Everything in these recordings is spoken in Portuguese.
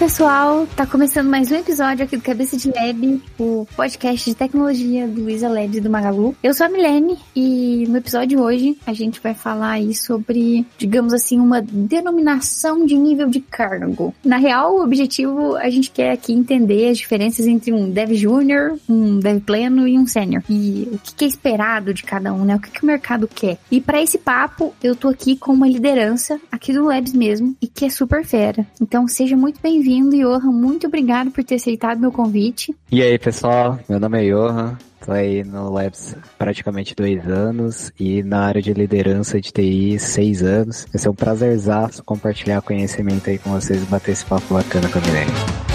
pessoal, tá começando mais um episódio aqui do Cabeça de Lab, o podcast de tecnologia do Luiza Labs e do Magalu. Eu sou a Milene e no episódio de hoje a gente vai falar aí sobre, digamos assim, uma denominação de nível de cargo. Na real, o objetivo a gente quer aqui entender as diferenças entre um dev júnior, um dev pleno e um sênior. E o que é esperado de cada um, né? O que, o mercado quer. E para esse papo, eu tô aqui com uma liderança aqui do Labs mesmo e que é super fera. Então seja muito bem-vindo, Johan. Muito obrigado por ter aceitado meu convite. E aí, pessoal? Meu nome é Johan. Tô aí no Labs praticamente dois anos e na área de liderança de TI seis anos. Vai ser um prazerzaço compartilhar conhecimento aí com vocês e bater esse papo bacana com a Milene.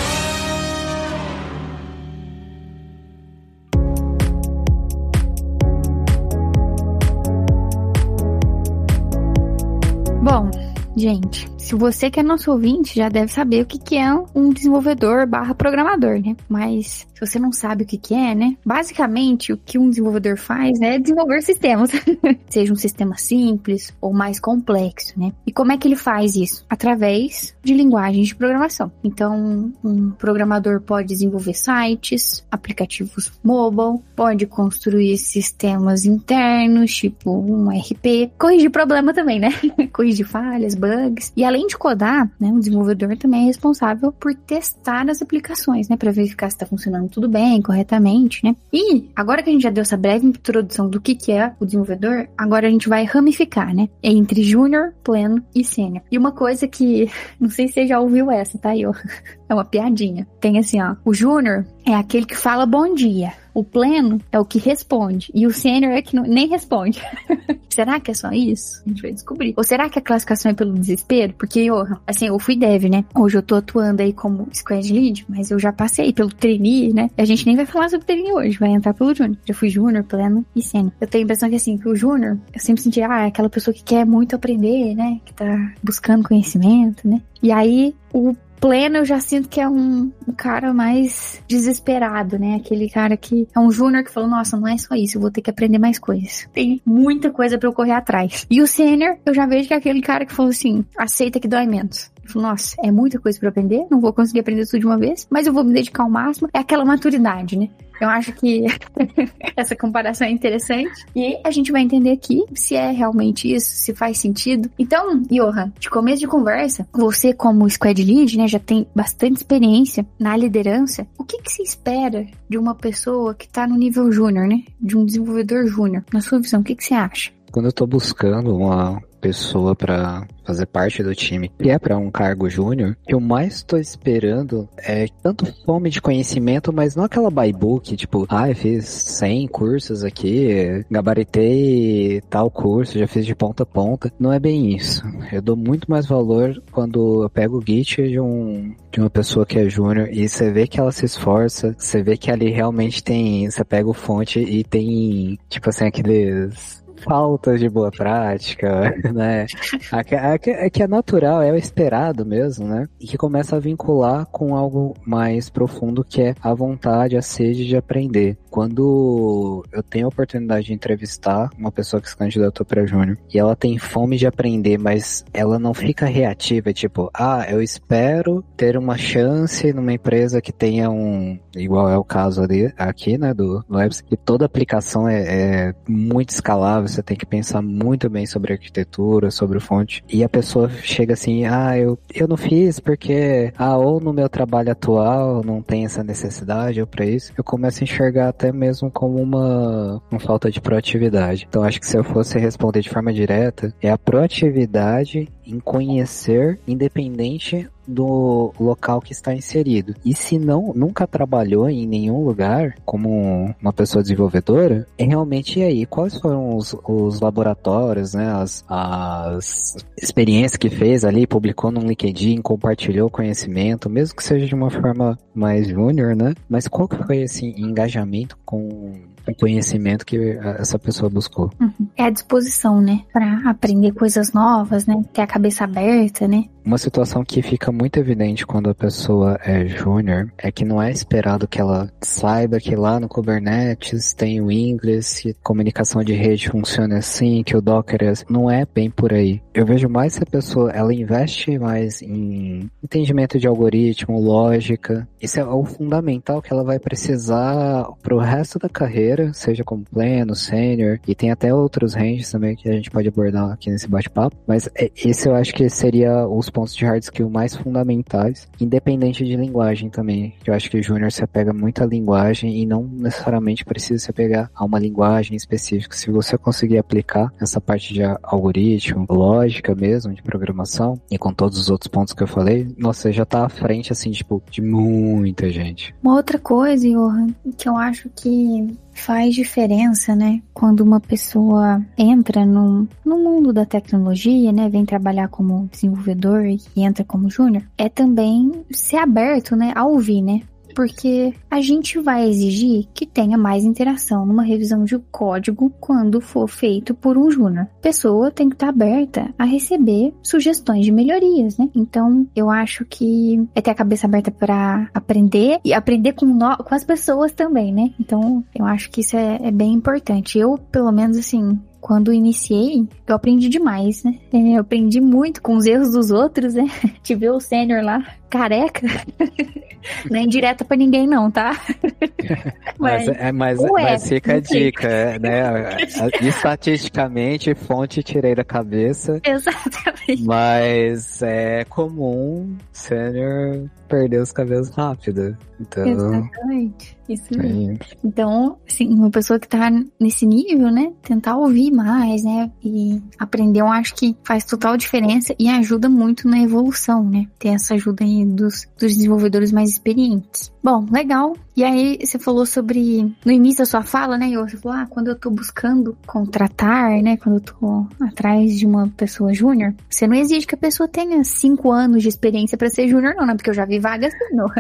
Gente, se você que é nosso ouvinte já deve saber o que, que é um desenvolvedor barra programador, né? Mas se você não sabe o que, que é, né? Basicamente, o que um desenvolvedor faz é desenvolver sistemas. Seja um sistema simples ou mais complexo, né? E como é que ele faz isso? Através de linguagens de programação. Então, um programador pode desenvolver sites, aplicativos mobile, pode construir sistemas internos, tipo um RP, corrigir problema também, né? corrigir falhas, bugs. E além de codar, né, o desenvolvedor também é responsável por testar as aplicações, né, para verificar se está funcionando tudo bem, corretamente, né? E agora que a gente já deu essa breve introdução do que que é o desenvolvedor, agora a gente vai ramificar, né, entre júnior, pleno e sênior. E uma coisa que, não sei se você já ouviu essa, tá, eu? É uma piadinha. Tem assim, ó, o júnior é aquele que fala bom dia. O pleno é o que responde. E o sênior é que não, nem responde. será que é só isso? A gente vai descobrir. Ou será que a classificação é pelo desespero? Porque assim, eu fui dev, né? Hoje eu tô atuando aí como squad lead, mas eu já passei pelo trainee, né? A gente nem vai falar sobre trainee hoje, vai entrar pelo júnior. Já fui júnior, pleno e sênior. Eu tenho a impressão que, assim, que o júnior, eu sempre senti, ah, é aquela pessoa que quer muito aprender, né? Que tá buscando conhecimento, né? E aí, o pleno eu já sinto que é um, um, cara mais desesperado, né? Aquele cara que é um júnior que falou, nossa, não é só isso, eu vou ter que aprender mais coisas. Tem muita coisa para eu correr atrás. E o sênior, eu já vejo que é aquele cara que falou assim, aceita que dói menos. Nossa, é muita coisa para aprender, não vou conseguir aprender tudo de uma vez, mas eu vou me dedicar ao máximo. É aquela maturidade, né? Eu acho que essa comparação é interessante. E a gente vai entender aqui se é realmente isso, se faz sentido. Então, Johan, de começo de conversa, você como squad lead, né, já tem bastante experiência na liderança. O que que se espera de uma pessoa que tá no nível júnior, né? De um desenvolvedor júnior? Na sua visão, o que que você acha? Quando eu tô buscando uma pessoa para fazer parte do time, que é para um cargo júnior, eu mais estou esperando é tanto fome de conhecimento, mas não aquela bybook, tipo, ah, eu fiz 100 cursos aqui, gabaritei tal curso, já fiz de ponta a ponta. Não é bem isso. Eu dou muito mais valor quando eu pego o Git de um de uma pessoa que é júnior e você vê que ela se esforça, você vê que ali realmente tem, você pega o fonte e tem, tipo assim, aqueles falta de boa prática, né? É que é natural, é o esperado mesmo, né? E que começa a vincular com algo mais profundo que é a vontade, a sede de aprender. Quando eu tenho a oportunidade de entrevistar uma pessoa que se candidatou para júnior e ela tem fome de aprender, mas ela não fica reativa, tipo, ah, eu espero ter uma chance numa empresa que tenha um, igual é o caso ali, aqui, né, do Labs, que toda aplicação é, é muito escalável, você tem que pensar muito bem sobre arquitetura, sobre fonte. E a pessoa chega assim, ah, eu, eu não fiz porque, ah, ou no meu trabalho atual não tem essa necessidade ou para isso. Eu começo a enxergar até mesmo como uma, uma falta de proatividade. Então acho que se eu fosse responder de forma direta, é a proatividade em conhecer, independente do local que está inserido. E se não nunca trabalhou em nenhum lugar como uma pessoa desenvolvedora, é realmente aí quais foram os, os laboratórios, né, as, as experiências que fez ali, publicou no LinkedIn, compartilhou conhecimento, mesmo que seja de uma forma mais júnior, né? Mas qual que foi esse engajamento com o conhecimento que essa pessoa buscou? Uhum. é a disposição, né? Pra aprender coisas novas, né? Ter a cabeça aberta, né? Uma situação que fica muito evidente quando a pessoa é júnior é que não é esperado que ela saiba que lá no Kubernetes tem o inglês, que comunicação de rede funciona assim, que o Docker é assim. Não é bem por aí. Eu vejo mais se a pessoa ela investe mais em entendimento de algoritmo, lógica. Isso é o fundamental que ela vai precisar pro resto da carreira, seja como pleno, sênior, e tem até outros ranges também que a gente pode abordar aqui nesse bate-papo. Mas é, esse eu acho que seria os pontos de hard skill mais fundamentais, independente de linguagem também. Eu acho que o júnior se apega muito à linguagem e não necessariamente precisa se apegar a uma linguagem específica. Se você conseguir aplicar essa parte de algoritmo, lógica mesmo, de programação, e com todos os outros pontos que eu falei, você já tá à frente, assim, tipo, de muita gente. Uma outra coisa, Johan, que eu acho que faz diferença, né? Quando uma pessoa entra no, no mundo da tecnologia, né? Vem trabalhar como desenvolvedor e entra como júnior, é também ser aberto, né? A ouvir, né? Porque a gente vai exigir que tenha mais interação numa revisão de código quando for feito por um júnior. Pessoa tem que estar aberta a receber sugestões de melhorias, né? Então, eu acho que é ter a cabeça aberta para aprender e aprender com, no, com as pessoas também, né? Então, eu acho que isso é, é bem importante. Eu, pelo menos, assim, quando iniciei, eu aprendi demais, né? Eu aprendi muito com os erros dos outros, né? Tive o sênior lá, careca. não é indireta pra ninguém, não, tá? mas, mas, é, mas, ué, mas fica a dica, né? Estatisticamente, fonte tirei da cabeça. Exatamente. Mas é comum sênior perder os cabelos rápido. Então, Exatamente. Isso mesmo. Então, assim, uma pessoa que tá nesse nível, né? Tentar ouvir mais, né? E aprender, eu acho que faz total diferença e ajuda muito na evolução, né? Ter essa ajuda aí dos, dos desenvolvedores mais experientes. Bom, legal. E aí, você falou sobre, no início da sua fala, né, Você falou, ah, quando eu tô buscando contratar, né, quando eu tô atrás de uma pessoa júnior, você não exige que a pessoa tenha cinco anos de experiência para ser júnior, não, né? Porque eu já vi vagas, não.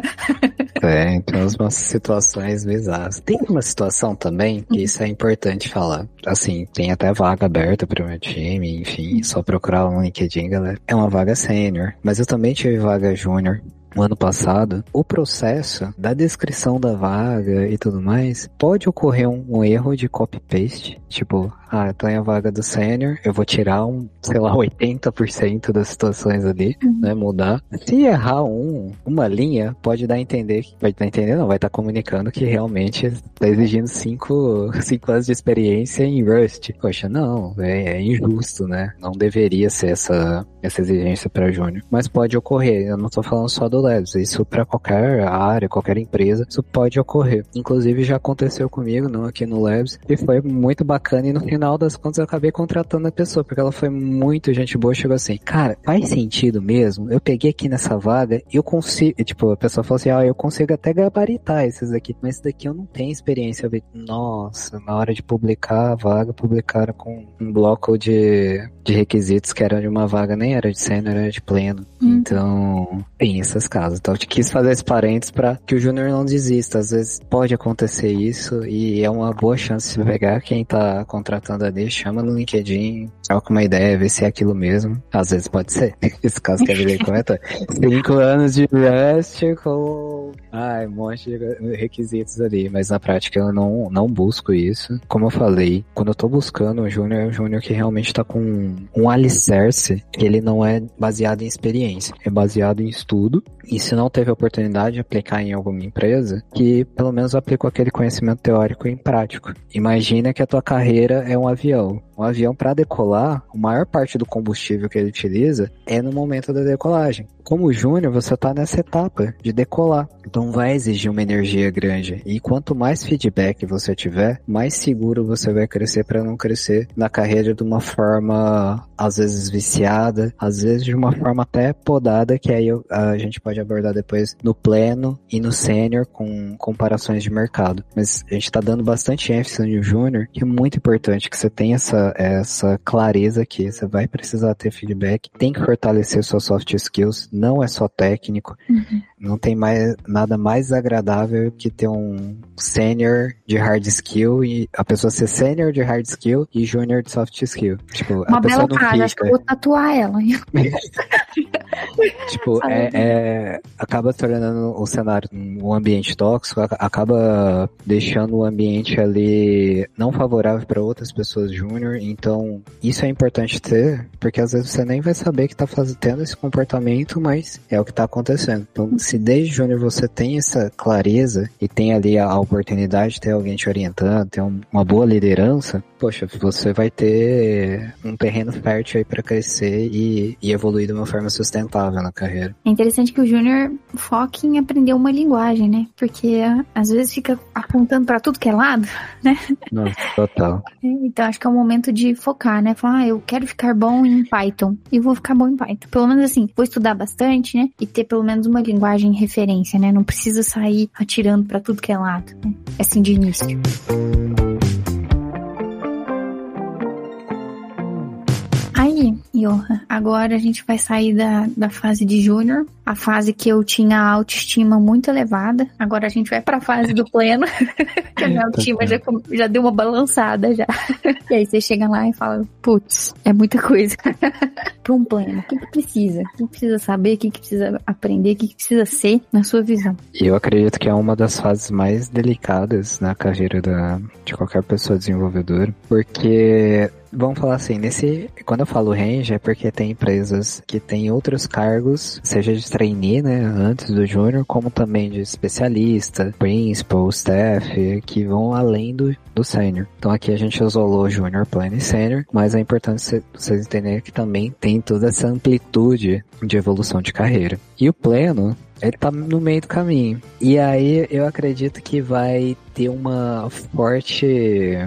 É, então umas situações bizarras. Tem uma situação também que isso é importante falar. Assim, tem até vaga aberta para o meu time, enfim, só procurar no LinkedIn, galera. É uma vaga sênior, mas eu também tive vaga júnior o ano passado, o processo da descrição da vaga e tudo mais, pode ocorrer um, um erro de copy-paste. Tipo, ah, eu tô em a vaga do sênior, eu vou tirar um, sei lá, 80% das situações ali, uhum. né, mudar. Se errar um, uma linha, pode dar a entender, pode dar a entender, não, vai estar tá comunicando que realmente tá exigindo 5 cinco, anos de experiência em Rust. Poxa, não, é, é injusto, né? Não deveria ser essa, essa exigência para júnior. Mas pode ocorrer, eu não tô falando só do Labs, isso para qualquer área, qualquer empresa, isso pode ocorrer. Inclusive já aconteceu comigo, não aqui no Labs, e foi muito bacana e no final das contas eu acabei contratando a pessoa, porque ela foi muito gente boa, chegou assim, cara, faz sentido mesmo? Eu peguei aqui nessa vaga e eu consigo, tipo, a pessoa falou assim, ah, eu consigo até gabaritar esses aqui, mas esse daqui eu não tenho experiência. Eu nossa, na hora de publicar a vaga, publicaram com um bloco de, de requisitos que era de uma vaga, nem era de sênior, era de pleno. Hum. Então, tem essas casas. Então, eu quis fazer esse parênteses para que o júnior não desista. Às vezes pode acontecer isso e é uma boa chance de pegar quem tá contratando ali, chama no LinkedIn, troca uma ideia, ver se é aquilo mesmo. Às vezes pode ser. Esse caso que a Billy comenta. Cinco anos de Rust com ai, um monte de requisitos ali. Mas na prática eu não, não busco isso. Como eu falei, quando eu tô buscando um júnior, é um júnior que realmente tá com um alicerce, ele não é baseado em experiência, é baseado em estudo. E se não teve a oportunidade de aplicar em alguma empresa, que pelo menos aplicou aquele conhecimento teórico em prático. Imagina que a tua carreira é um avião. Um avião para decolar, a maior parte do combustível que ele utiliza é no momento da decolagem. Como júnior, você está nessa etapa de decolar. Então vai exigir uma energia grande. E quanto mais feedback você tiver, mais seguro você vai crescer para não crescer na carreira de uma forma às vezes viciada, às vezes de uma forma até podada, que aí a gente pode abordar depois no pleno e no sênior com comparações de mercado. Mas a gente está dando bastante ênfase no júnior, que é muito importante que você tenha essa essa, clareza aqui. Você vai precisar ter feedback, tem que fortalecer suas soft skills, não é só técnico. Uhum não tem mais nada mais agradável que ter um sênior de hard skill e a pessoa ser sênior de hard skill e júnior de soft skill. Tipo, Uma a pessoa bela fica. acho que eu vou tatuar ela. Tipo, é, é- acaba tornando o cenário um ambiente tóxico, ac- acaba deixando o ambiente ali não favorável para outras pessoas júnior. Então, isso é importante ter, porque às vezes você nem vai saber que tá faz- tendo esse comportamento, mas é o que tá acontecendo. Então, se desde júnior você tem essa clareza e tem ali a, a oportunidade de ter alguém te orientando, ter um- uma boa liderança, poxa, você vai ter um terreno fértil aí para crescer e, e evoluir de uma forma sustentável na carreira. É interessante que o Júnior foque em aprender uma linguagem, né? Porque às vezes fica apontando pra tudo que é lado. Nossa, total. Então acho que é o momento de focar, né? Falar, ah, eu quero ficar bom em Python. E vou ficar bom em Python. Pelo menos assim, vou estudar bastante, né? E ter pelo menos uma linguagem em referência, né? Não precisa sair atirando pra tudo que é lado, né? Assim de início. Agora a gente vai sair da, da fase de júnior, a fase que eu tinha a autoestima muito elevada. Agora a gente vai pra fase do pleno, que a minha autoestima já, já deu uma balançada já. E aí você chega lá e fala, putz, é muita coisa. pra um pleno, o que, que precisa? O que precisa saber? O que, que precisa aprender? O que, que precisa ser na sua visão? Eu acredito que é uma das fases mais delicadas na carreira da, de qualquer pessoa desenvolvedora, porque Vamos falar assim, nesse. Quando eu falo range é porque tem empresas que têm outros cargos, seja de trainee, né, antes do júnior, como também de especialista, principal, staff, que vão além do, do sênior. Então aqui a gente isolou júnior, pleno e sênior, mas é importante cê- vocês entenderem que também tem toda essa amplitude de evolução de carreira. E o pleno, ele tá no meio do caminho. E aí eu acredito que vai ter uma forte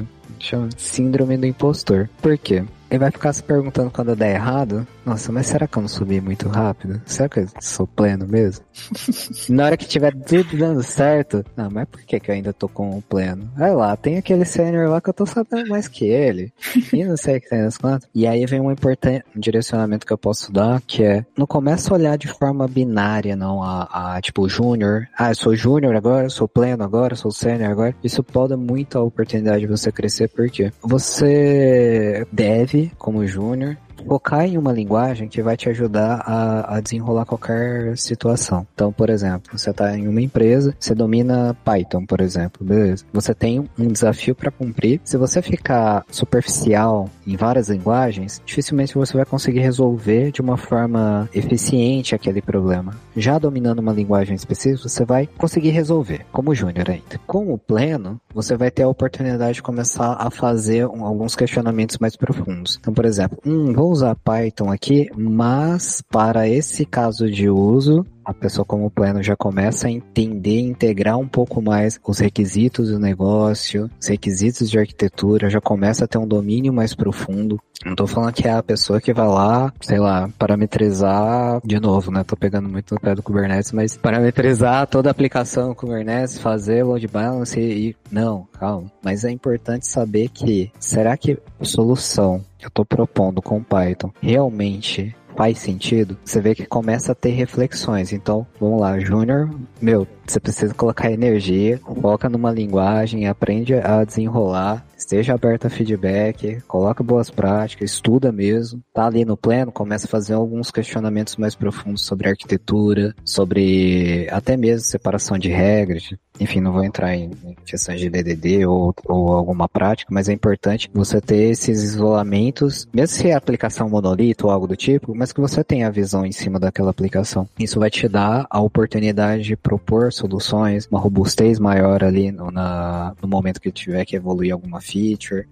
chama síndrome do impostor. Por quê? Ele vai ficar se perguntando quando der errado. Nossa, mas será que eu não subi muito rápido? Será que eu sou pleno mesmo? Na hora que tiver tudo dando certo, não, mas por que, que eu ainda tô com o pleno? Vai lá, tem aquele sênior lá que eu tô sabendo mais que ele. E não sei o que tem nas contas. E aí vem um importante um direcionamento que eu posso dar, que é, não começa a olhar de forma binária, não, a, a tipo, júnior. Ah, eu sou júnior agora, eu sou pleno agora, eu sou sênior agora. Isso poda muito a oportunidade de você crescer, porque você deve, como júnior, focar em uma linguagem que vai te ajudar a, a desenrolar qualquer situação. Então, por exemplo, você está em uma empresa, você domina Python, por exemplo, beleza? Você tem um desafio para cumprir. Se você ficar superficial em várias linguagens, dificilmente você vai conseguir resolver de uma forma eficiente aquele problema. Já dominando uma linguagem específica, você vai conseguir resolver, como júnior ainda. Como pleno, você vai ter a oportunidade de começar a fazer um- alguns questionamentos mais profundos. Então, por exemplo, vou usar Python aqui, mas para esse caso de uso, a pessoa como pleno já começa a entender integrar um pouco mais os requisitos do negócio, os requisitos de arquitetura, já começa a ter um domínio mais profundo. Não tô falando que é a pessoa que vai lá, sei lá, parametrizar, de novo, né? Tô pegando muito no pé do Kubernetes, mas parametrizar toda a aplicação Kubernetes, fazer load balance e... Não, calma. Mas é importante saber que, será que a solução que eu tô propondo com Python realmente faz sentido, você vê que começa a ter reflexões. Então, vamos lá, Júnior, meu, você precisa colocar energia, foca numa linguagem, aprende a desenrolar, esteja aberto a feedback, coloca boas práticas, estuda mesmo. Tá ali no pleno, começa a fazer alguns questionamentos mais profundos sobre arquitetura, sobre até mesmo separação de regras. Enfim, não vou entrar em questões de DDD ou, ou alguma prática, mas é importante você ter esses isolamentos, mesmo se é aplicação monolito ou algo do tipo, mas que você tenha a visão em cima daquela aplicação. Isso vai te dar a oportunidade de propor soluções, uma robustez maior ali no, na, no momento que tiver que evoluir alguma feature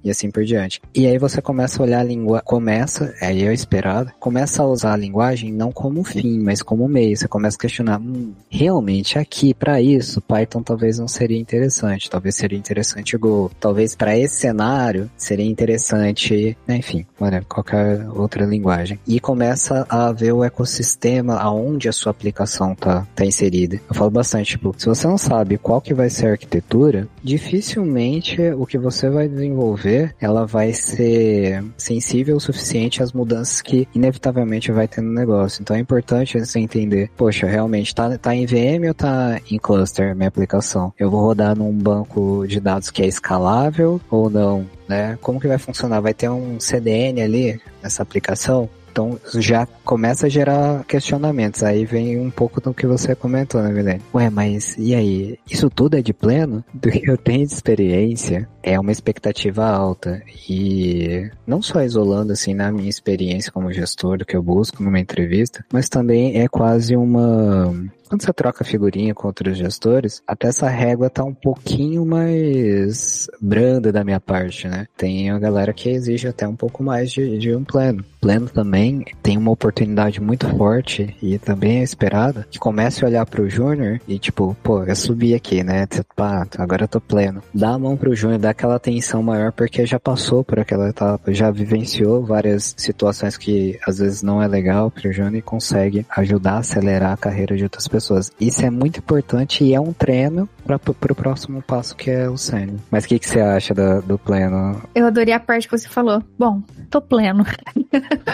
e assim por diante. E aí você começa a olhar a língua, começa, aí é o esperado, começa a usar a linguagem não como fim, mas como meio. Você começa a questionar, hum, realmente aqui para isso, Python talvez não seria interessante, talvez seria interessante Go, talvez para esse cenário seria interessante, né, enfim, qualquer outra linguagem. E começa a ver o ecossistema aonde a sua aplicação tá, tá inserida. Eu falo bastante tipo, se você não sabe qual que vai ser a arquitetura, dificilmente o que você vai desenvolver, ela vai ser sensível o suficiente às mudanças que inevitavelmente vai ter no negócio. Então é importante você entender, poxa, realmente tá, tá em VM ou tá em cluster minha aplicação? Eu vou rodar num banco de dados que é escalável ou não? Né? Como que vai funcionar? Vai ter um CDN ali nessa aplicação? Então já começa a gerar questionamentos. Aí vem um pouco do que você comentou, né, Milene? Ué, mas e aí? Isso tudo é de pleno? Do que eu tenho de experiência, é uma expectativa alta. E não só isolando, assim, na minha experiência como gestor, do que eu busco numa entrevista, mas também é quase uma quando você troca figurinha com outros gestores, até essa régua tá um pouquinho mais branda da minha parte, né? Tem a galera que exige até um pouco mais de, de um plano. Pleno também tem uma oportunidade muito forte e também é esperada que comece a olhar pro Júnior e tipo, pô, eu subi aqui, né? Pá, agora eu tô pleno. Dá a mão pro Júnior, dá aquela atenção maior porque já passou por aquela etapa, já vivenciou várias situações que às vezes não é legal pro Júnior e consegue ajudar a acelerar a carreira de outras pessoas pessoas. Isso é muito importante e é um treino para o próximo passo que é o sênior. Mas o que, que você acha do, do pleno? Eu adorei a parte que você falou. Bom, tô pleno.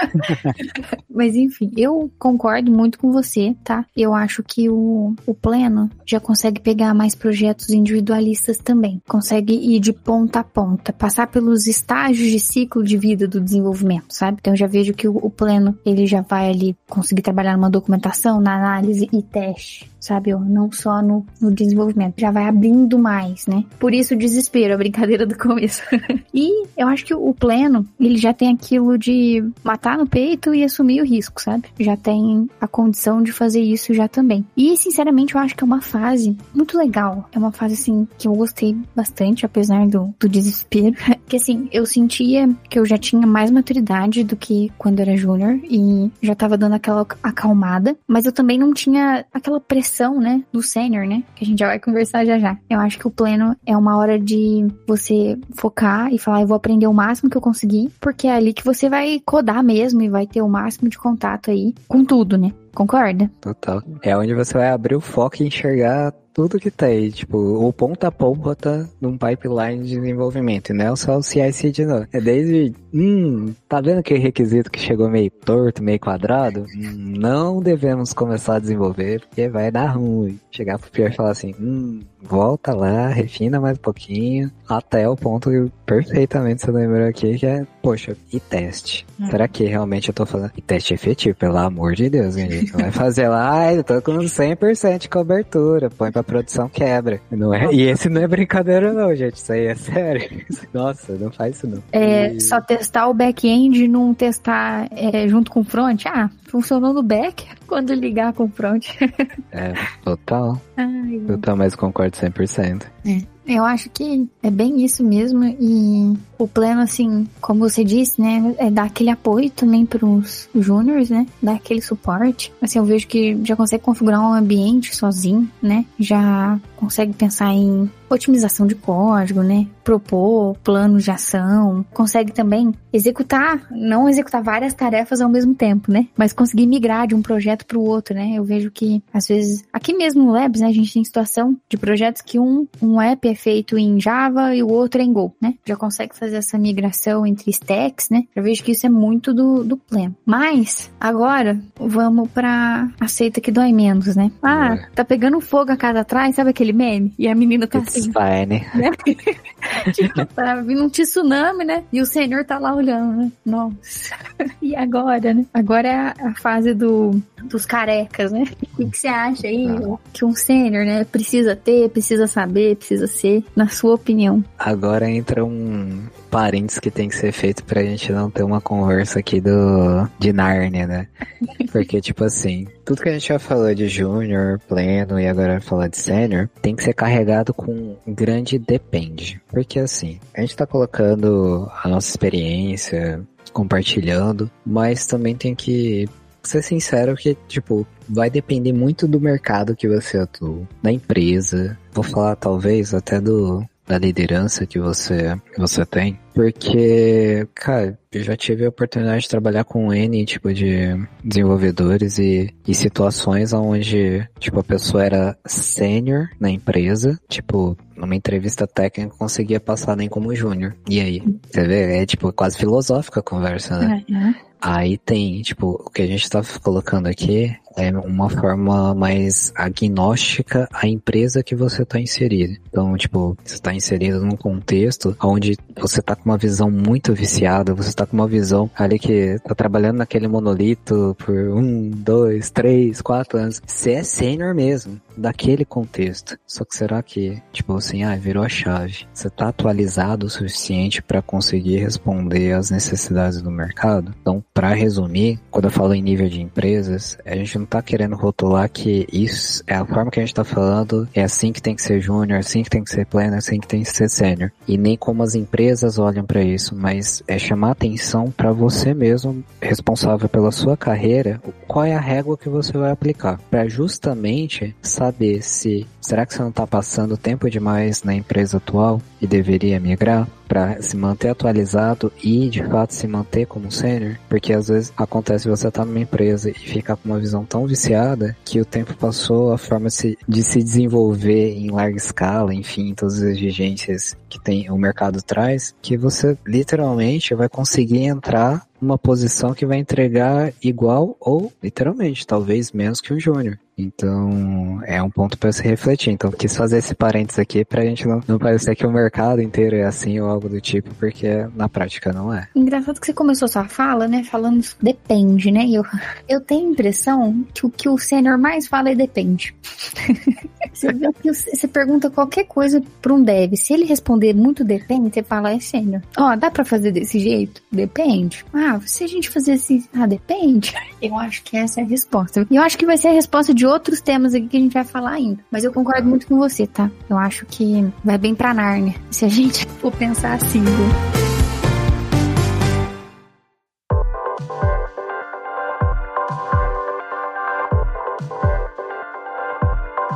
Mas enfim, eu concordo muito com você, tá? Eu acho que o, o pleno já consegue pegar mais projetos individualistas também. Consegue ir de ponta a ponta, passar pelos estágios de ciclo de vida do desenvolvimento, sabe? Então eu já vejo que o, o pleno, ele já vai ali conseguir trabalhar numa documentação, na análise e teste flesh sabe? Não só no, no desenvolvimento. Já vai abrindo mais, né? Por isso o desespero, a brincadeira do começo. e eu acho que o pleno, ele já tem aquilo de matar no peito e assumir o risco, sabe? Já tem a condição de fazer isso já também. E, sinceramente, eu acho que é uma fase muito legal. É uma fase, assim, que eu gostei bastante, apesar do, do desespero. que, assim, eu sentia que eu já tinha mais maturidade do que quando era júnior e já tava dando aquela acalmada, mas eu também não tinha aquela pressão né, do sênior, né, que a gente já vai conversar já já. Eu acho que o pleno é uma hora de você focar e falar, eu vou aprender o máximo que eu conseguir, porque é ali que você vai codar mesmo e vai ter o máximo de contato aí com tudo, né? Concorda? Total. É onde você vai abrir o foco e enxergar tudo que tá aí, tipo, o ponta a ponta num pipeline de desenvolvimento, não é só o CI/CD não. É desde, hum, tá vendo aquele requisito que chegou meio torto, meio quadrado? Hum, não devemos começar a desenvolver, porque vai dar ruim. Chegar pro pior e falar assim, hum, volta lá, refina mais um pouquinho, até o ponto que perfeitamente você lembrou aqui, que é, poxa, e teste? Hum. Será que realmente eu tô falando? E teste efetivo, pelo amor de Deus, gente. Vai fazer lá, eu tô com 100% de cobertura, põe pra produção, quebra. Não é, e esse não é brincadeira não, gente, isso aí é sério. Nossa, não faz isso não. É, e... só testar o back-end e não testar é, junto com o front? Ah, funcionou no back, quando ligar com o front. é, total. Ai, total, mas concordo 100%. É. Eu acho que é bem isso mesmo e o plano, assim, como você disse, né, é dar aquele apoio também pros júniores, né, dar aquele suporte. Assim, eu vejo que já consegue configurar um ambiente sozinho, né, já consegue pensar em otimização de código, né? Propor planos de ação, consegue também executar, não executar várias tarefas ao mesmo tempo, né? Mas conseguir migrar de um projeto para o outro, né? Eu vejo que às vezes aqui mesmo no Labs, né, a gente tem situação de projetos que um um app é feito em Java e o outro é em Go, né? Já consegue fazer essa migração entre stacks, né? Eu vejo que isso é muito do, do pleno. Mas agora vamos para aceita que dói menos, né? Ah, é. tá pegando fogo a casa atrás, sabe aquele meme? E a menina tá assim, fine. Né? tipo, tá vindo um tsunami, né? E o senhor tá lá olhando, né? Nossa. E agora, né? Agora é a, a fase do, dos carecas, né? O que você acha aí ah. que um sênior, né, precisa ter, precisa saber, precisa ser, na sua opinião? Agora entra um parênteses que tem que ser feito pra gente não ter uma conversa aqui do de Nárnia, né? Porque, tipo assim, tudo que a gente já falou de júnior, pleno e agora falar de sênior, tem que ser carregado com grande depende. Porque assim, a gente tá colocando a nossa experiência, compartilhando, mas também tem que ser sincero que, tipo, vai depender muito do mercado que você atua, da empresa. Vou falar talvez até do da liderança que você, que você tem. Porque, cara, eu já tive a oportunidade de trabalhar com N, tipo, de desenvolvedores e, e situações onde, tipo, a pessoa era sênior na empresa, tipo, numa entrevista técnica conseguia passar nem como júnior. E aí? Você vê? É, tipo, quase filosófica a conversa, né? Uhum. Aí tem, tipo, o que a gente tá colocando aqui é uma forma mais agnóstica à empresa que você está inserido. Então, tipo, você está inserido num contexto onde você está com uma visão muito viciada, você está com uma visão ali que está trabalhando naquele monolito por um, dois, três, quatro anos. Você é sênior mesmo daquele contexto. Só que será que, tipo assim, ah, virou a chave. Você tá atualizado o suficiente para conseguir responder às necessidades do mercado? Então, para resumir, quando eu falo em nível de empresas, a gente não tá querendo rotular que isso é a forma que a gente tá falando, é assim que tem que ser júnior, assim que tem que ser pleno, assim que tem que ser sênior. E nem como as empresas olham para isso, mas é chamar atenção para você mesmo, responsável pela sua carreira, qual é a régua que você vai aplicar, para justamente saber se será que você não está passando tempo demais na empresa atual e deveria migrar para se manter atualizado e de fato se manter como sênior, porque às vezes acontece você tá numa empresa e ficar com uma visão tão viciada que o tempo passou, a forma de se desenvolver em larga escala, enfim, todas as exigências que tem o mercado traz, que você literalmente vai conseguir entrar numa posição que vai entregar igual ou literalmente, talvez menos que um júnior. Então, é um ponto para se refletir. Então, quis fazer esse parênteses aqui pra gente não, não parecer que o mercado inteiro é assim ou algo do tipo, porque na prática não é. Engraçado que você começou sua fala, né, falando depende, né? Eu, eu tenho a impressão que o que o sênior mais fala é depende. você, vê que você pergunta qualquer coisa pra um dev, se ele responder muito depende, você fala é sênior. Ó, dá pra fazer desse jeito? Depende. Ah, se a gente fazer assim, ah, depende. Eu acho que essa é a resposta. E eu acho que vai ser a resposta de outros temas aqui que a gente vai falar ainda. Mas eu concordo muito com você, tá? Eu acho que vai bem pra Nárnia, se a gente for pensar viu?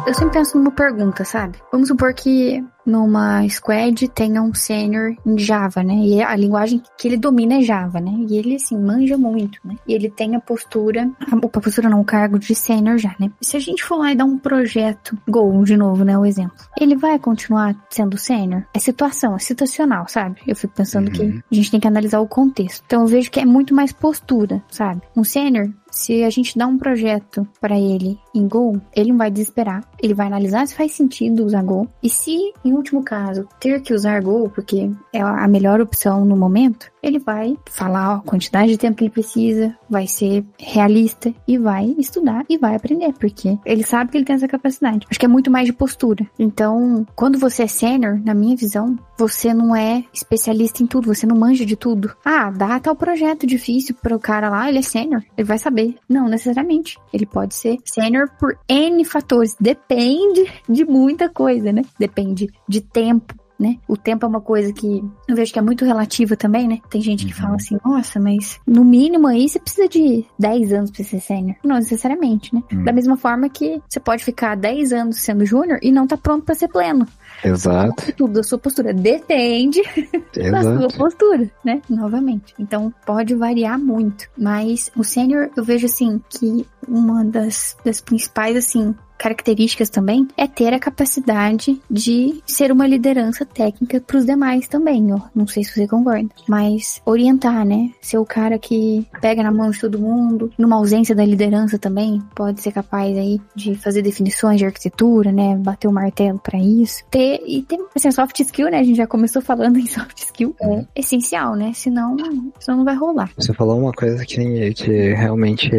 Eu sempre penso numa pergunta, sabe? Vamos supor que numa squad tenha um sênior em Java, né? E a linguagem que ele domina é Java, né? E ele, assim, manja muito, né? E ele tem a postura, a postura não, o cargo de sênior já, né? Se a gente for lá e dar um projeto, Go, de novo, né? O exemplo. Ele vai continuar sendo sênior? É situação, é situacional, sabe? Eu fico pensando uhum. que a gente tem que analisar o contexto. Então eu vejo que é muito mais postura, sabe? Um sênior se a gente dá um projeto para ele em Go, ele não vai desesperar. Ele vai analisar se faz sentido usar Go. E se, em último caso, ter que usar Go, porque é a melhor opção no momento, ele vai falar a quantidade de tempo que ele precisa, vai ser realista e vai estudar e vai aprender, porque ele sabe que ele tem essa capacidade. Acho que é muito mais de postura. Então, quando você é sênior, na minha visão, você não é especialista em tudo, você não manja de tudo. Ah, dá tal projeto difícil para o cara lá, ele é sênior, ele vai saber. Não necessariamente. Ele pode ser sênior por N fatores. Depende de muita coisa, né? Depende de tempo, né? O tempo é uma coisa que eu vejo que é muito relativa também, né? Tem gente que uhum. fala assim, nossa, mas no mínimo aí você precisa de 10 anos pra ser sênior. Não necessariamente, né? Uhum. Da mesma forma que você pode ficar 10 anos sendo júnior e não tá pronto para ser pleno. Exato. Tudo da sua postura depende da sua postura, né? Novamente. Então pode variar muito. Mas o sênior, eu vejo assim que uma das, das principais, assim, características também é ter a capacidade de ser uma liderança técnica para os demais também. Não sei se você concorda, mas orientar, né? Ser o cara que pega na mão de todo mundo, numa ausência da liderança também, pode ser capaz aí de fazer definições de arquitetura, né? Bater o martelo para isso. Ter e ter assim, soft skill, né? A gente já começou falando em soft skill, é uhum. essencial, né? Senão, senão não vai rolar. Você falou uma coisa que, que realmente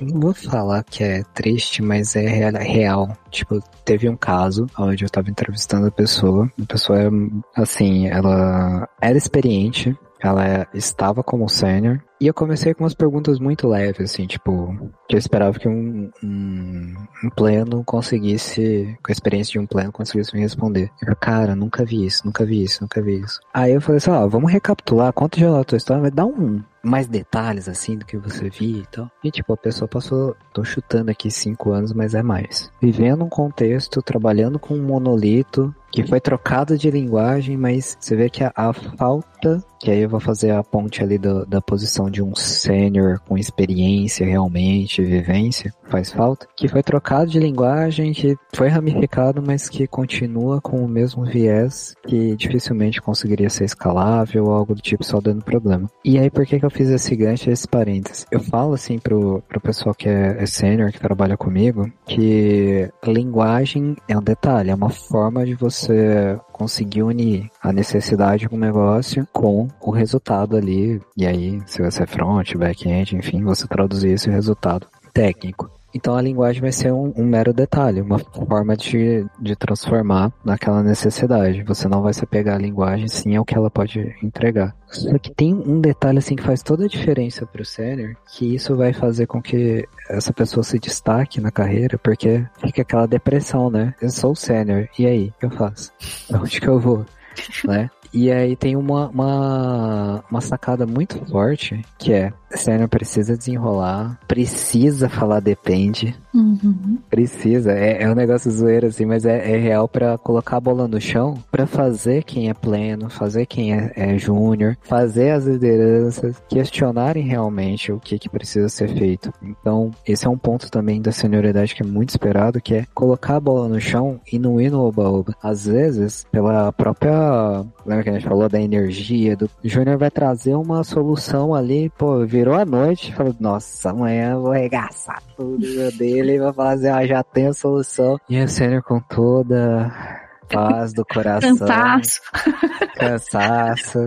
não vou falar que é triste, mas é real real. Tipo, teve um caso onde eu tava entrevistando a pessoa. A pessoa, assim, ela era experiente, ela estava como sênior. E eu comecei com umas perguntas muito leves, assim, tipo, que eu esperava que um, um, um pleno conseguisse, com a experiência de um pleno, conseguisse me responder. Eu cara, nunca vi isso, nunca vi isso, nunca vi isso. Aí eu falei assim, ó, vamos recapitular, conta já a tua história, vai dar um, mais detalhes, assim, do que você viu e tal. E, tipo, a pessoa passou, tô chutando aqui cinco anos, mas é mais. Vivendo um contexto, trabalhando com um monolito, que foi trocado de linguagem, mas você vê que a, a falta que aí eu vou fazer a ponte ali do, da posição de um sênior com experiência realmente, vivência, faz falta, que foi trocado de linguagem, que foi ramificado, mas que continua com o mesmo viés, que dificilmente conseguiria ser escalável ou algo do tipo, só dando problema. E aí, por que que eu fiz esse gancho, esse parênteses? Eu falo assim pro, pro pessoal que é, é sênior, que trabalha comigo, que linguagem é um detalhe, é uma forma de você conseguir unir a necessidade do negócio com o resultado ali. E aí, se você é front, back-end, enfim, você traduzir esse resultado técnico. Então a linguagem vai ser um, um, mero detalhe, uma forma de, de transformar naquela necessidade. Você não vai se pegar a linguagem, sim é o que ela pode entregar. Só que tem um detalhe assim que faz toda a diferença para o sênior, que isso vai fazer com que essa pessoa se destaque na carreira, porque fica aquela depressão, né? Eu sou o sênior, e aí, o que eu faço? Onde que eu vou? né? E aí tem uma, uma, uma sacada muito forte, que é, Sênior precisa desenrolar, precisa falar depende, uhum. precisa, é, é um negócio zoeiro assim, mas é, é real para colocar a bola no chão, para fazer quem é pleno, fazer quem é, é júnior, fazer as lideranças questionarem realmente o que, que precisa ser feito. Então, esse é um ponto também da senioridade que é muito esperado, que é colocar a bola no chão e não ir no oba-oba. Às vezes, pela própria lembra que a gente falou da energia, do Júnior vai trazer uma solução ali, pô, virou a noite, falou, nossa, amanhã eu vou arregaçar tudo dele e vou fazer, ah, já tem a solução. E o Sênior com toda paz do coração. Cansaço. Cansaço.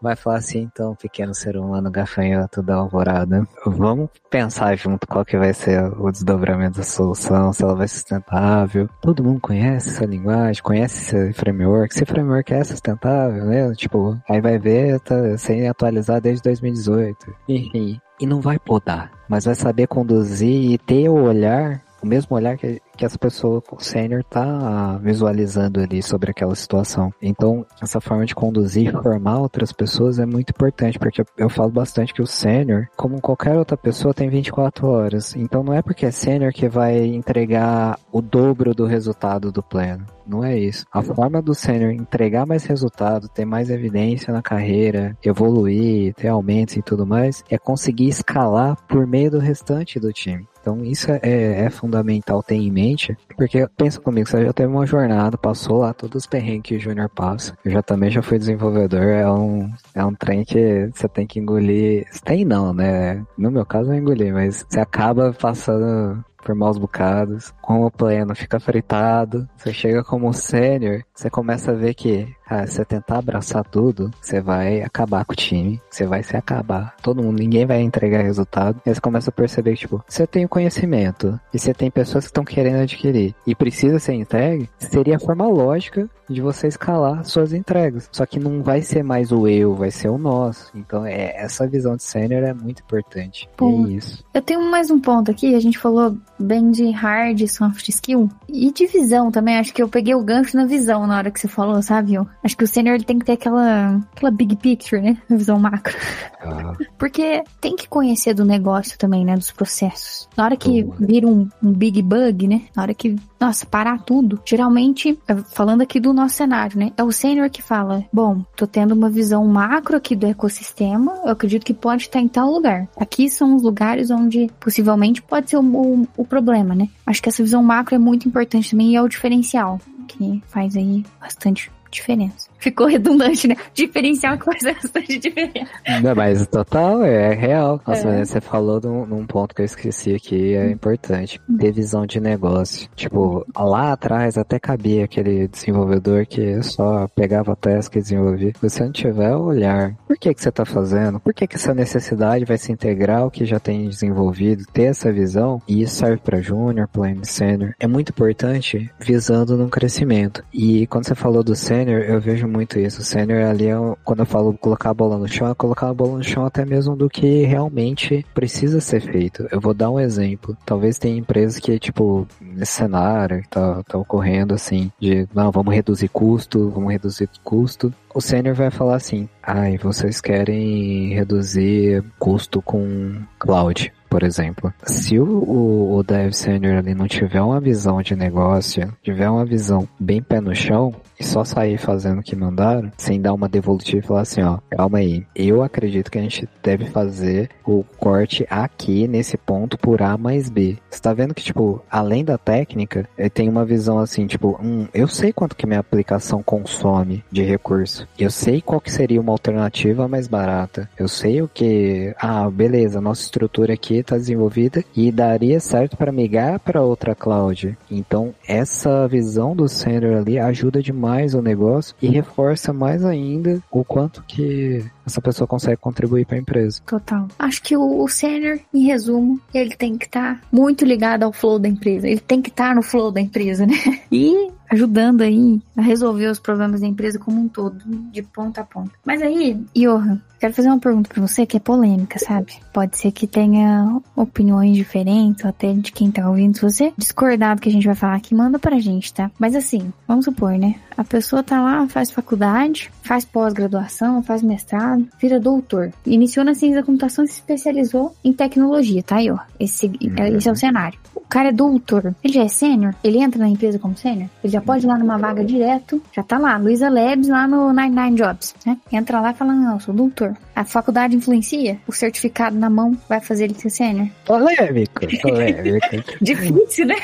Vai falar assim, então, pequeno ser humano gafanhoto da alvorada. Vamos pensar junto qual que vai ser o desdobramento da solução, se ela vai ser sustentável. Todo mundo conhece essa linguagem, conhece esse framework. Esse framework é sustentável, né? Tipo, aí vai ver, tá sem atualizar desde 2018. Enfim. E não vai podar, mas vai saber conduzir e ter o olhar o mesmo olhar que, que essa pessoa sênior tá visualizando ali sobre aquela situação. Então, essa forma de conduzir e formar outras pessoas é muito importante, porque eu falo bastante que o sênior, como qualquer outra pessoa, tem 24 horas. Então, não é porque é sênior que vai entregar o dobro do resultado do pleno. Não é isso. A forma do sênior entregar mais resultado, ter mais evidência na carreira, evoluir, ter aumentos e tudo mais, é conseguir escalar por meio do restante do time. Então isso é, é, fundamental ter em mente, porque pensa comigo, você já teve uma jornada, passou lá todos os perrengues que o Júnior passa. Eu já também já fui desenvolvedor, é um, é um trem que você tem que engolir. Tem não, né? No meu caso eu engoli, mas você acaba passando por maus bocados, com o pleno fica fritado, você chega como sênior, você começa a ver que ah, você tentar abraçar tudo, você vai acabar com o time, você vai se acabar. Todo mundo, ninguém vai entregar resultado. E aí você começa a perceber que, tipo, você tem o conhecimento e você tem pessoas que estão querendo adquirir e precisa ser entregue, seria a forma lógica de você escalar suas entregas. Só que não vai ser mais o eu, vai ser o nós. Então, é, essa visão de sênior é muito importante. Bom, é isso. Eu tenho mais um ponto aqui, a gente falou bem de hard soft skill e de visão também. Acho que eu peguei o gancho na visão na hora que você falou, sabe? Acho que o sênior ele tem que ter aquela, aquela big picture, né? A visão macro. Ah. Porque tem que conhecer do negócio também, né? Dos processos. Na hora que vira um, um big bug, né? Na hora que, nossa, parar tudo. Geralmente, é, falando aqui do nosso cenário, né? É o sênior que fala: Bom, tô tendo uma visão macro aqui do ecossistema. Eu acredito que pode estar em tal lugar. Aqui são os lugares onde possivelmente pode ser o, o, o problema, né? Acho que essa visão macro é muito importante também e é o diferencial que faz aí bastante diferença. Ficou redundante, né? Diferencial que faz bastante diferença. Não, mas total, é real. Nossa, é. você falou num, num, ponto que eu esqueci aqui, é hum. importante. Ter visão de negócio. Tipo, lá atrás até cabia aquele desenvolvedor que só pegava a task e desenvolvia. Se você não tiver olhar, por que que você tá fazendo? Por que que essa necessidade vai se integrar ao que já tem desenvolvido? Ter essa visão, e isso serve para júnior, plano sênior, é muito importante visando num crescimento. E quando você falou do sênior, eu vejo muito isso. O sênior ali, é, quando eu falo colocar a bola no chão, é colocar a bola no chão até mesmo do que realmente precisa ser feito. Eu vou dar um exemplo. Talvez tenha empresas que, tipo, nesse cenário que tá, tá ocorrendo assim, de não, vamos reduzir custo, vamos reduzir custo. O sênior vai falar assim, ai, vocês querem reduzir custo com cloud por exemplo. Se o, o, o dev senior ali não tiver uma visão de negócio, tiver uma visão bem pé no chão, e só sair fazendo o que mandaram, sem dar uma devolutiva e falar assim, ó, calma aí, eu acredito que a gente deve fazer o corte aqui nesse ponto por A mais B. Você tá vendo que, tipo, além da técnica, tem uma visão assim, tipo, hum, eu sei quanto que minha aplicação consome de recurso. Eu sei qual que seria uma alternativa mais barata. Eu sei o que, ah, beleza, nossa estrutura aqui tá desenvolvida e daria certo para migrar para outra cloud. Então, essa visão do sender ali ajuda demais mais o negócio e reforça mais ainda o quanto que essa pessoa consegue contribuir para a empresa. Total. Acho que o, o senior, em resumo, ele tem que estar tá muito ligado ao flow da empresa. Ele tem que estar tá no flow da empresa, né? E ajudando aí a resolver os problemas da empresa como um todo, de ponta a ponta. Mas aí, Johan, quero fazer uma pergunta para você que é polêmica, sabe? Pode ser que tenha opiniões diferentes, até de quem tá ouvindo. Se você discordar do que a gente vai falar aqui, manda pra gente, tá? Mas assim, vamos supor, né? A pessoa tá lá, faz faculdade, faz pós-graduação, faz mestrado, vira doutor. Iniciou na ciência da computação e se especializou em tecnologia, tá aí, ó. Esse, uhum. esse é o cenário. O cara é doutor. Ele já é sênior? Ele entra na empresa como sênior? Ele já pode ir lá numa vaga direto. Já tá lá, Luiza Labs lá no 99 Jobs, né? Entra lá e fala, não, eu sou doutor. A faculdade influencia? O certificado na mão vai fazer ele ser sênior? Polêmico, polêmico. Difícil, né?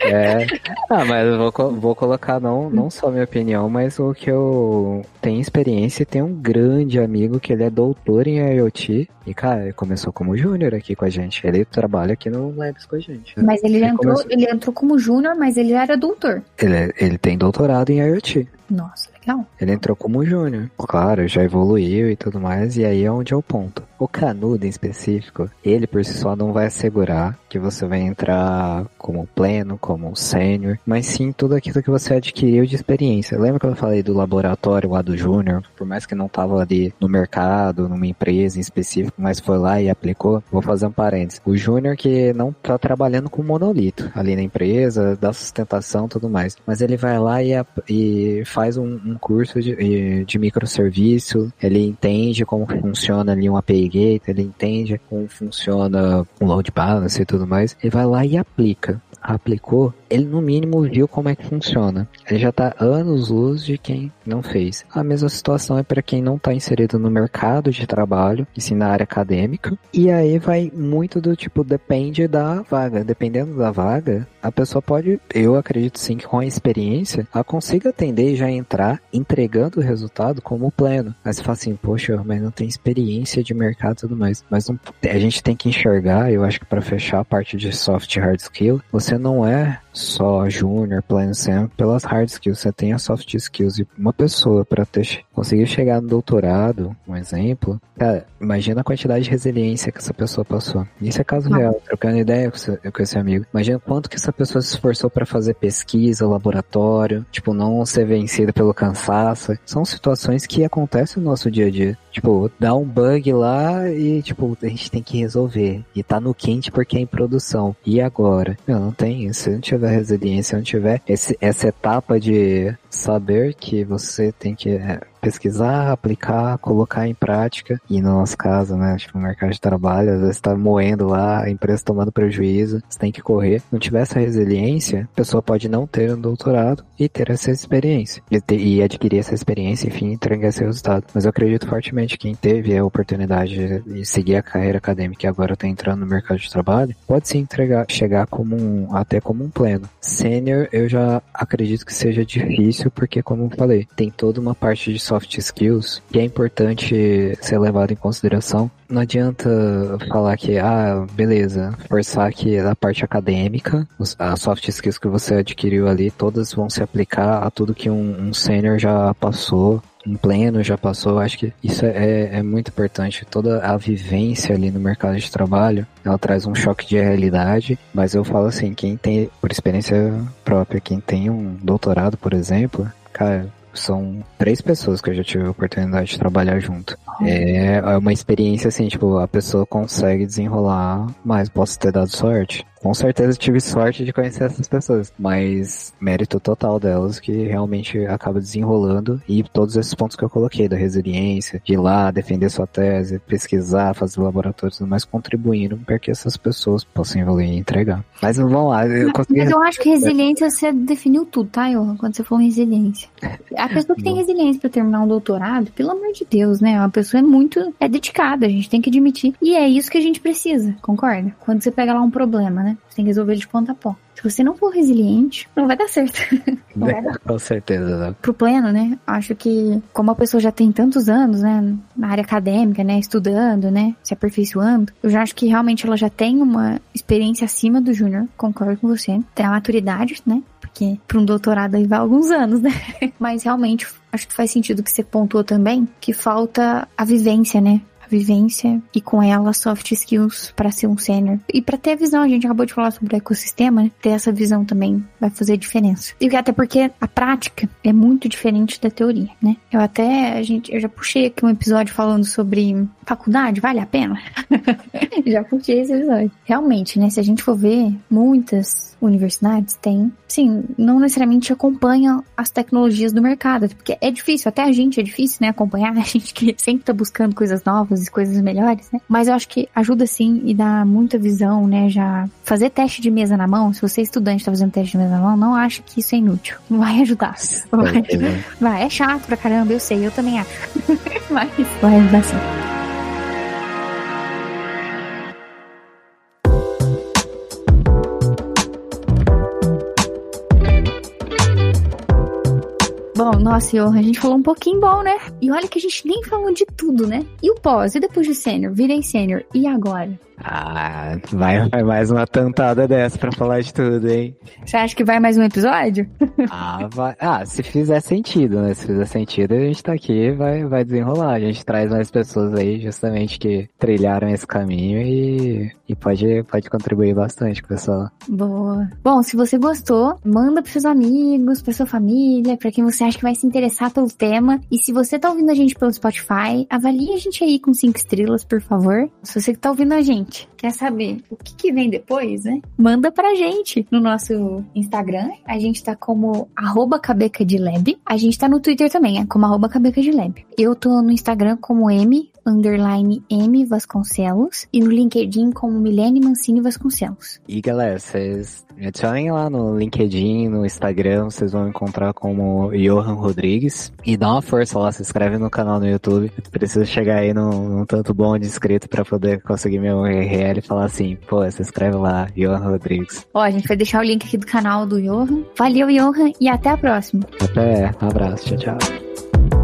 É. Ah, mas eu vou, vou colocar não, não só minha opinião, mas o que eu tenho experiência e tenho um grande amigo que ele é doutor em IoT. E, cara, ele começou como júnior aqui com a gente. Ele trabalha aqui no Labs com a gente. Mas ele já entrou, começou... ele entrou como júnior, mas ele já era doutor. Ele, é, ele tem doutorado em IoT. Nossa, legal. Ele entrou como júnior. Claro, já evoluiu e tudo mais, e aí é onde é o ponto. O canudo em específico, ele por si só não vai assegurar que você vai entrar como pleno, como sênior, mas sim tudo aquilo que você adquiriu de experiência. Lembra que eu falei do laboratório lá do júnior? Por mais que não tava ali no mercado, numa empresa em específico, mas foi lá e aplicou, vou fazer um parênteses. O júnior que não tá trabalhando com monolito ali na empresa, dá sustentação tudo mais, mas ele vai lá e, e faz um, um curso de, de microserviço, ele entende como funciona ali um API Gate, ele entende como funciona um load balance e tudo mais, ele vai lá e aplica. Aplicou, ele no mínimo viu como é que funciona. Ele já está anos luz de quem não fez. A mesma situação é para quem não está inserido no mercado de trabalho, e sim na área acadêmica. E aí vai muito do tipo, depende da vaga. Dependendo da vaga, a pessoa pode, eu acredito sim que com a experiência, ela consiga atender e já entrar entregando o resultado como pleno. Mas você fala assim, poxa, mas não tem experiência de mercado e tudo mais. Mas não, a gente tem que enxergar, eu acho que para fechar a parte de soft hard skill, você não é só júnior, sempre pelas hard skills, você tem as soft skills e uma pessoa para ter conseguir chegar no doutorado, um exemplo, cara, imagina a quantidade de resiliência que essa pessoa passou. Isso é caso real, trocando ideia com esse, com esse amigo. Imagina quanto que essa pessoa se esforçou para fazer pesquisa, laboratório, tipo, não ser vencida pelo cansaço. São situações que acontecem no nosso dia a dia. Tipo, dá um bug lá e, tipo, a gente tem que resolver. E tá no quente porque é em produção. E agora? Não, não tem isso. Se não tiver resiliência, se não tiver esse, essa etapa de saber que você tem que é, pesquisar, aplicar, colocar em prática. E no nosso caso, né, tipo, o mercado de trabalho, às vezes tá moendo lá, a empresa tomando prejuízo, você tem que correr. Não tiver essa resiliência, a pessoa pode não ter um doutorado e ter essa experiência. E, ter, e adquirir essa experiência, enfim, entregar esse resultado. Mas eu acredito fortemente que quem teve a oportunidade de seguir a carreira acadêmica e agora tá entrando no mercado de trabalho, pode se entregar, chegar como um, até como um pleno. Sênior, eu já acredito que seja difícil, porque como eu falei, tem toda uma parte de soft skills que é importante ser levado em consideração. Não adianta falar que, ah, beleza, forçar que a parte acadêmica, as soft skills que você adquiriu ali, todas vão se aplicar a tudo que um, um sênior já passou, em pleno já passou. Acho que isso é, é muito importante. Toda a vivência ali no mercado de trabalho, ela traz um choque de realidade. Mas eu falo assim, quem tem, por experiência própria, quem tem um doutorado, por exemplo, cara, são três pessoas que eu já tive a oportunidade de trabalhar junto. É, é uma experiência assim, tipo, a pessoa consegue desenrolar, mas posso ter dado sorte. Com certeza tive sorte de conhecer essas pessoas, mas mérito total delas que realmente acaba desenrolando e todos esses pontos que eu coloquei, da resiliência, de ir lá, defender sua tese, pesquisar, fazer laboratórios, mas contribuindo para que essas pessoas possam evoluir e entregar. Mas vamos lá, eu consegui... Mas eu acho que resiliência você definiu tudo, tá, Johan? Quando você falou resiliência. A pessoa que tem resiliência para terminar um doutorado, pelo amor de Deus, né? Uma pessoa é muito, é dedicada, a gente tem que admitir. E é isso que a gente precisa, concorda? Quando você pega lá um problema, né? Você tem que resolver de ponta a ponta. Se você não for resiliente, não vai dar certo. Não vai dar. Com certeza. Né? Pro pleno, né? Acho que como a pessoa já tem tantos anos, né, na área acadêmica, né, estudando, né, se aperfeiçoando, eu já acho que realmente ela já tem uma experiência acima do júnior, concordo com você. Tem a maturidade, né? Porque para um doutorado aí vai alguns anos, né? Mas realmente acho que faz sentido que você pontuou também que falta a vivência, né? A vivência e com ela soft skills para ser um sênior. E para ter a visão, a gente acabou de falar sobre o ecossistema, né? Ter essa visão também vai fazer diferença. E até porque a prática é muito diferente da teoria, né? Eu até, a gente, eu já puxei aqui um episódio falando sobre faculdade, vale a pena? já puxei esse episódio. Realmente, né? Se a gente for ver, muitas universidades têm, sim, não necessariamente acompanham as tecnologias do mercado, porque é difícil, até a gente é difícil, né, acompanhar, a gente que sempre tá buscando coisas novas e coisas melhores, né? Mas eu acho que ajuda sim e dá muita visão, né, já fazer teste de mesa na mão, se você é estudante tá fazendo teste de mesa na mão, não acha que isso é inútil. Vai ajudar. Vai, vai é chato pra caramba, eu sei, eu também acho. Mas vai ajudar sim. Bom, nossa, Johan, a gente falou um pouquinho bom, né? E olha que a gente nem falou de tudo, né? E o pós? E depois de sênior? Virei sênior. E agora? Ah, vai, vai mais uma tantada dessa pra falar de tudo, hein? Você acha que vai mais um episódio? Ah, vai. Ah, se fizer sentido, né? Se fizer sentido, a gente tá aqui vai, vai desenrolar. A gente traz mais pessoas aí, justamente, que trilharam esse caminho e, e pode, pode contribuir bastante com o pessoal. Boa. Bom, se você gostou, manda pros seus amigos, pra sua família, pra quem você acha que vai se interessar pelo tema. E se você tá ouvindo a gente pelo Spotify, avalie a gente aí com cinco estrelas, por favor. Se você que tá ouvindo a gente quer saber o que, que vem depois, né? Manda pra gente no nosso Instagram. A gente tá como arroba cabeca de lab. A gente tá no Twitter também, é como arroba cabeca de lab. Eu tô no Instagram como M underline M Vasconcelos e no LinkedIn como Milene Mancini Vasconcelos. E galera, vocês me adicionem lá no LinkedIn, no Instagram, vocês vão encontrar como Johan Rodrigues e dá uma força lá, se inscreve no canal no YouTube. Preciso chegar aí num, num tanto bom de inscrito para poder conseguir meu URL e falar assim, pô, se inscreve lá, Johan Rodrigues. Ó, a gente vai deixar o link aqui do canal do Johan. Valeu, Johan, e até a próxima. Até, um abraço, tchau, tchau.